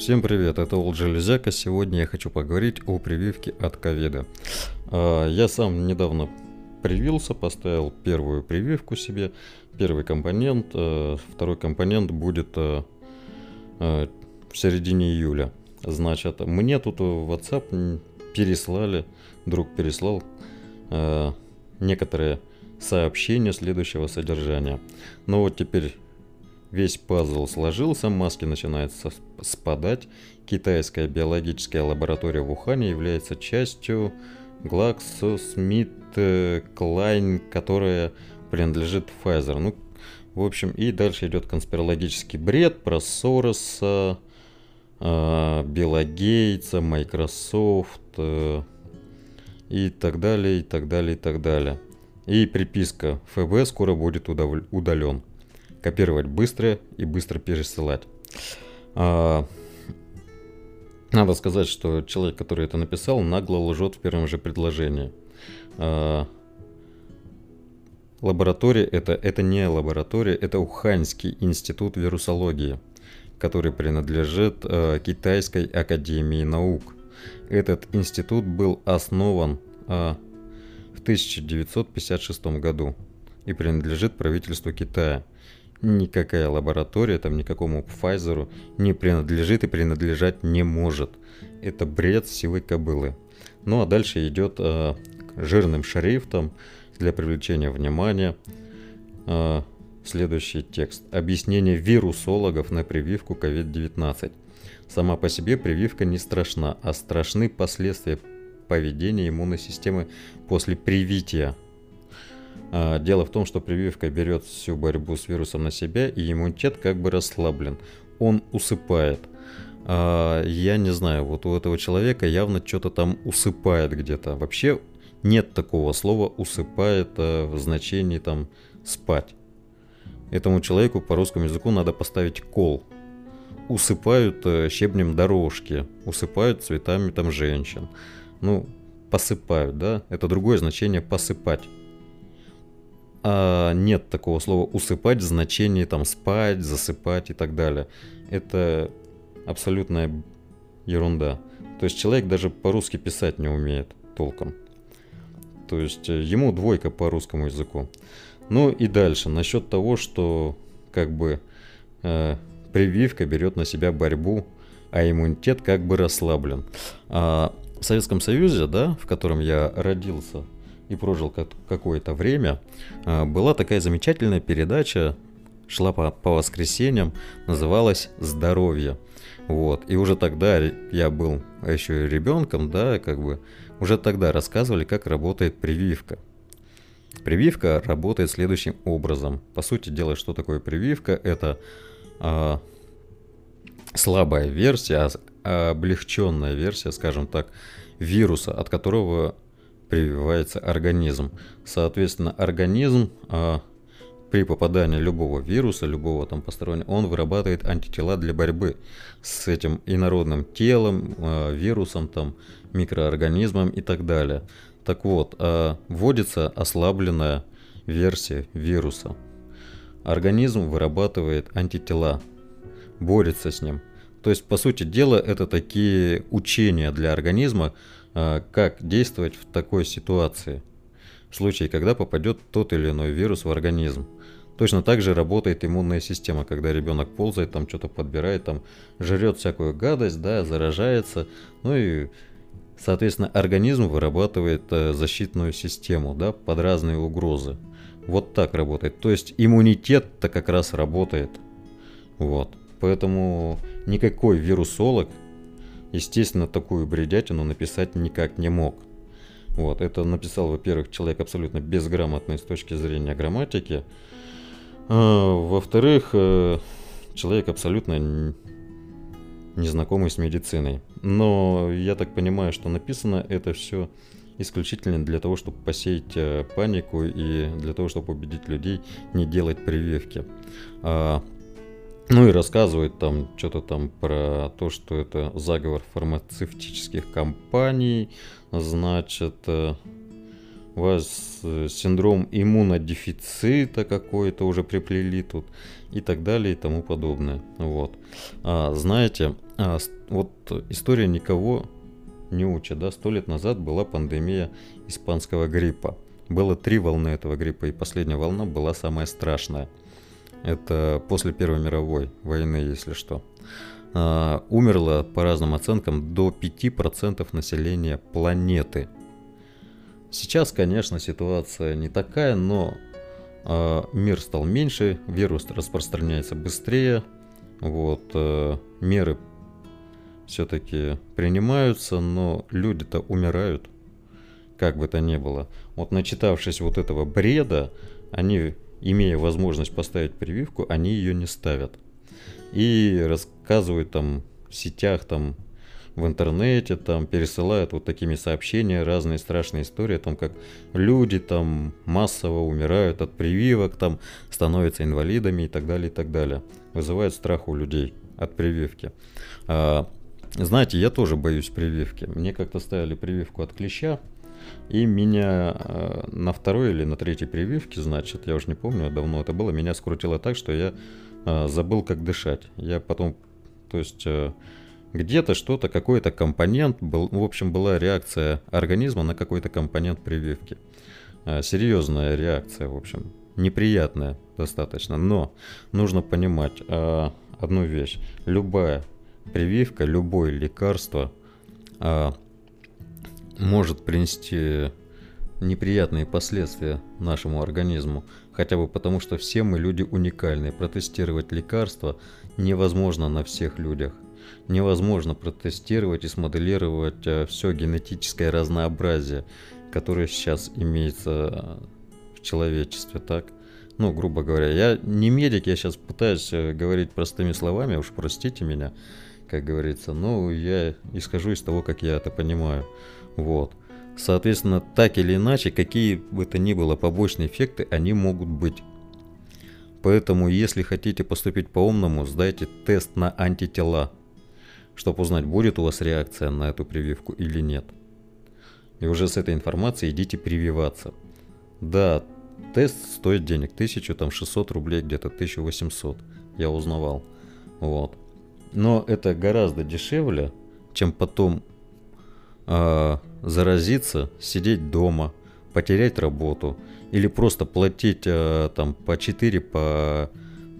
Всем привет, это Олд Железяка. Сегодня я хочу поговорить о прививке от ковида. А, я сам недавно привился, поставил первую прививку себе. Первый компонент, э, второй компонент будет э, э, в середине июля. Значит, мне тут в WhatsApp переслали, друг переслал некоторые сообщения следующего содержания. Но вот теперь Весь пазл сложился, маски начинают спадать. Китайская биологическая лаборатория в Ухане является частью GlaxoSmithKline, которая принадлежит Pfizer. Ну, в общем, и дальше идет конспирологический бред про Сороса, э, Билла Гейтса, Microsoft э, и так далее, и так далее, и так далее. И приписка ФБ скоро будет удален копировать быстро и быстро пересылать. А, надо сказать, что человек, который это написал, нагло лжет в первом же предложении. А, лаборатория это, это не лаборатория, это Уханьский институт вирусологии, который принадлежит а, Китайской академии наук. Этот институт был основан а, в 1956 году и принадлежит правительству Китая никакая лаборатория, там никакому Pfizer не принадлежит и принадлежать не может. Это бред силы кобылы. Ну а дальше идет э, жирным шрифтом для привлечения внимания э, следующий текст. Объяснение вирусологов на прививку COVID-19. Сама по себе прививка не страшна, а страшны последствия поведения иммунной системы после привития дело в том, что прививка берет всю борьбу с вирусом на себя, и иммунитет как бы расслаблен. Он усыпает. А, я не знаю, вот у этого человека явно что-то там усыпает где-то. Вообще нет такого слова усыпает а, в значении там спать. Этому человеку по русскому языку надо поставить кол. Усыпают щебнем дорожки, усыпают цветами там женщин. Ну, посыпают, да? Это другое значение посыпать а нет такого слова усыпать в значении там спать, засыпать и так далее. Это абсолютная ерунда. То есть человек даже по-русски писать не умеет толком. То есть э, ему двойка по русскому языку. Ну и дальше, насчет того, что как бы э, прививка берет на себя борьбу, а иммунитет как бы расслаблен. А в Советском Союзе, да, в котором я родился, и прожил какое-то время, а, была такая замечательная передача, шла по, по воскресеньям, называлась «Здоровье». Вот. И уже тогда я был еще ребенком, да, как бы, уже тогда рассказывали, как работает прививка. Прививка работает следующим образом. По сути дела, что такое прививка? Это а, слабая версия, а, облегченная версия, скажем так, вируса, от которого прививается организм. Соответственно, организм а, при попадании любого вируса, любого там постороннего, он вырабатывает антитела для борьбы с этим инородным телом, а, вирусом, там, микроорганизмом и так далее. Так вот, а, вводится ослабленная версия вируса. Организм вырабатывает антитела, борется с ним. То есть, по сути дела, это такие учения для организма, как действовать в такой ситуации, в случае, когда попадет тот или иной вирус в организм. Точно так же работает иммунная система, когда ребенок ползает, там что-то подбирает, там жрет всякую гадость, да, заражается, ну и, соответственно, организм вырабатывает э, защитную систему, да, под разные угрозы. Вот так работает. То есть иммунитет-то как раз работает. Вот. Поэтому никакой вирусолог Естественно, такую бредятину написать никак не мог. Вот, это написал, во-первых, человек абсолютно безграмотный с точки зрения грамматики. А, во-вторых, э, человек абсолютно незнакомый с медициной. Но я так понимаю, что написано это все исключительно для того, чтобы посеять э, панику и для того, чтобы убедить людей не делать прививки. А, ну и рассказывает там что-то там про то, что это заговор фармацевтических компаний, значит, э, у вас э, синдром иммунодефицита какой-то уже приплели тут и так далее и тому подобное. Вот. А, знаете, а, вот история никого не учит, да, сто лет назад была пандемия испанского гриппа. Было три волны этого гриппа, и последняя волна была самая страшная. Это после Первой мировой войны, если что. А, умерло, по разным оценкам, до 5% населения планеты. Сейчас, конечно, ситуация не такая, но а, мир стал меньше, вирус распространяется быстрее, вот, а, меры все-таки принимаются, но люди-то умирают, как бы то ни было. Вот начитавшись вот этого бреда, они, имея возможность поставить прививку, они ее не ставят. И рассказывают там в сетях, там в интернете, там пересылают вот такими сообщения, разные страшные истории о том, как люди там массово умирают от прививок, там становятся инвалидами и так далее, и так далее. Вызывает страх у людей от прививки. А, знаете, я тоже боюсь прививки. Мне как-то ставили прививку от клеща, и меня э, на второй или на третьей прививке, значит, я уже не помню, давно это было, меня скрутило так, что я э, забыл, как дышать. Я потом, то есть, э, где-то что-то, какой-то компонент, был, в общем, была реакция организма на какой-то компонент прививки. Э, серьезная реакция, в общем, неприятная достаточно. Но нужно понимать э, одну вещь. Любая прививка, любое лекарство а, может принести неприятные последствия нашему организму, хотя бы потому, что все мы люди уникальные. Протестировать лекарства невозможно на всех людях. Невозможно протестировать и смоделировать а, все генетическое разнообразие, которое сейчас имеется в человечестве, так? Ну, грубо говоря, я не медик, я сейчас пытаюсь э, говорить простыми словами, уж простите меня как говорится. Ну, я исхожу из того, как я это понимаю. Вот. Соответственно, так или иначе, какие бы то ни было побочные эффекты, они могут быть. Поэтому, если хотите поступить по-умному, сдайте тест на антитела, чтобы узнать, будет у вас реакция на эту прививку или нет. И уже с этой информацией идите прививаться. Да, тест стоит денег, 1600 рублей, где-то 1800, я узнавал. Вот. Но это гораздо дешевле, чем потом э, заразиться, сидеть дома, потерять работу или просто платить э, там по 4 по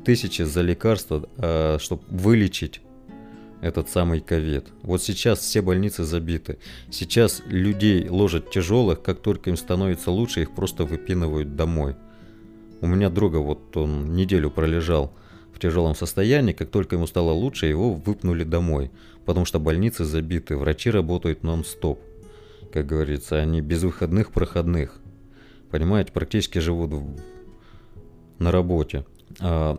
тысячи за лекарства, э, чтобы вылечить этот самый ковид. Вот сейчас все больницы забиты. Сейчас людей ложат тяжелых, как только им становится лучше, их просто выпинывают домой. У меня друга вот он неделю пролежал тяжелом состоянии, как только ему стало лучше, его выпнули домой, потому что больницы забиты, врачи работают нон-стоп. Как говорится, они без выходных проходных. Понимаете, практически живут в... на работе. А...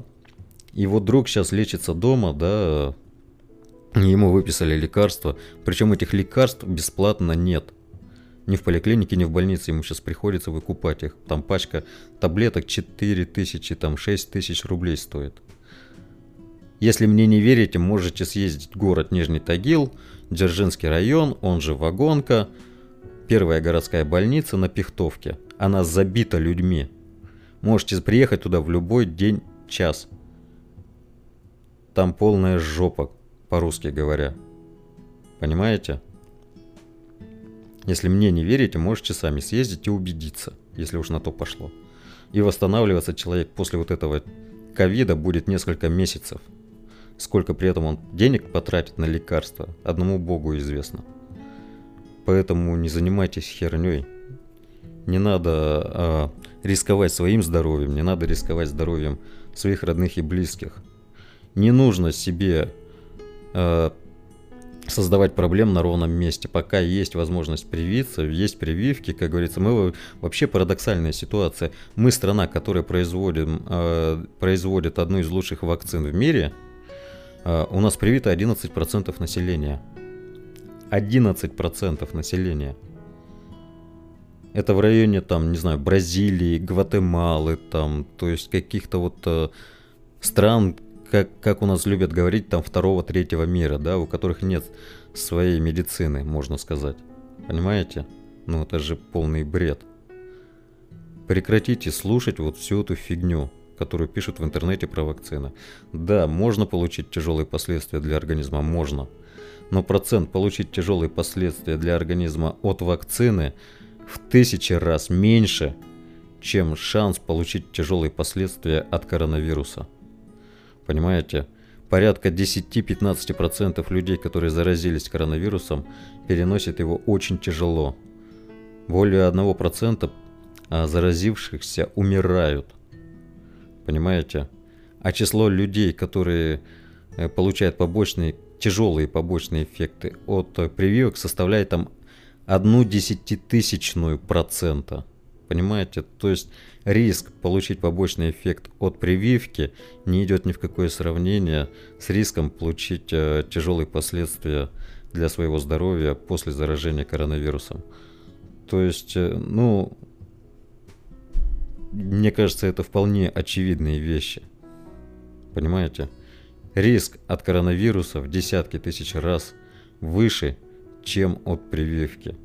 Вот друг сейчас лечится дома, да, ему выписали лекарства, причем этих лекарств бесплатно нет. Ни в поликлинике, ни в больнице ему сейчас приходится выкупать их. Там пачка таблеток 4 тысячи, там 6 тысяч рублей стоит. Если мне не верите, можете съездить в город Нижний Тагил, Дзержинский район, он же Вагонка, первая городская больница на Пихтовке. Она забита людьми. Можете приехать туда в любой день, час. Там полная жопа, по-русски говоря. Понимаете? Если мне не верите, можете сами съездить и убедиться, если уж на то пошло. И восстанавливаться человек после вот этого ковида будет несколько месяцев. Сколько при этом он денег потратит на лекарства, одному богу известно. Поэтому не занимайтесь херней. Не надо а, рисковать своим здоровьем, не надо рисковать здоровьем своих родных и близких. Не нужно себе а, создавать проблем на ровном месте. Пока есть возможность привиться, есть прививки, как говорится, мы вообще парадоксальная ситуация. Мы страна, которая производим, э, производит одну из лучших вакцин в мире, у нас привито 11% населения. 11% населения. Это в районе, там, не знаю, Бразилии, Гватемалы, там, то есть каких-то вот э, стран, как, как у нас любят говорить, там, второго-третьего мира, да, у которых нет своей медицины, можно сказать. Понимаете? Ну, это же полный бред. Прекратите слушать вот всю эту фигню, которую пишут в интернете про вакцины. Да, можно получить тяжелые последствия для организма, можно. Но процент получить тяжелые последствия для организма от вакцины в тысячи раз меньше, чем шанс получить тяжелые последствия от коронавируса. Понимаете? Порядка 10-15% людей, которые заразились коронавирусом, переносят его очень тяжело. Более 1% а, заразившихся умирают. Понимаете? А число людей, которые э, получают побочные, тяжелые побочные эффекты от э, прививок составляет там одну десятитысячную процента. Понимаете? То есть риск получить побочный эффект от прививки не идет ни в какое сравнение с риском получить э, тяжелые последствия для своего здоровья после заражения коронавирусом. То есть, э, ну, мне кажется, это вполне очевидные вещи. Понимаете? Риск от коронавируса в десятки тысяч раз выше, чем от прививки.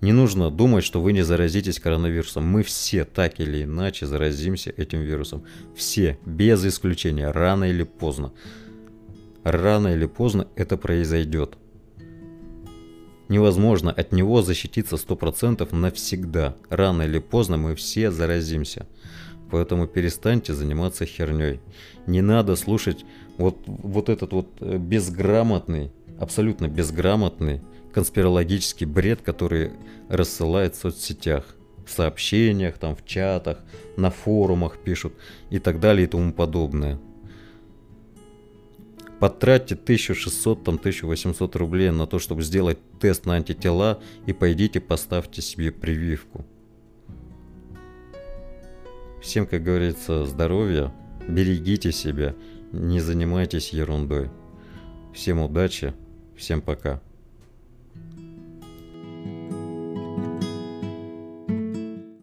Не нужно думать, что вы не заразитесь коронавирусом. Мы все так или иначе заразимся этим вирусом. Все, без исключения, рано или поздно. Рано или поздно это произойдет. Невозможно от него защититься 100% навсегда. Рано или поздно мы все заразимся. Поэтому перестаньте заниматься херней. Не надо слушать вот, вот этот вот э, безграмотный, абсолютно безграмотный конспирологический бред, который рассылает в соцсетях, в сообщениях, там, в чатах, на форумах пишут и так далее и тому подобное. Потратьте 1600, там, 1800 рублей на то, чтобы сделать тест на антитела и пойдите поставьте себе прививку. Всем, как говорится, здоровья, берегите себя, не занимайтесь ерундой. Всем удачи, всем пока.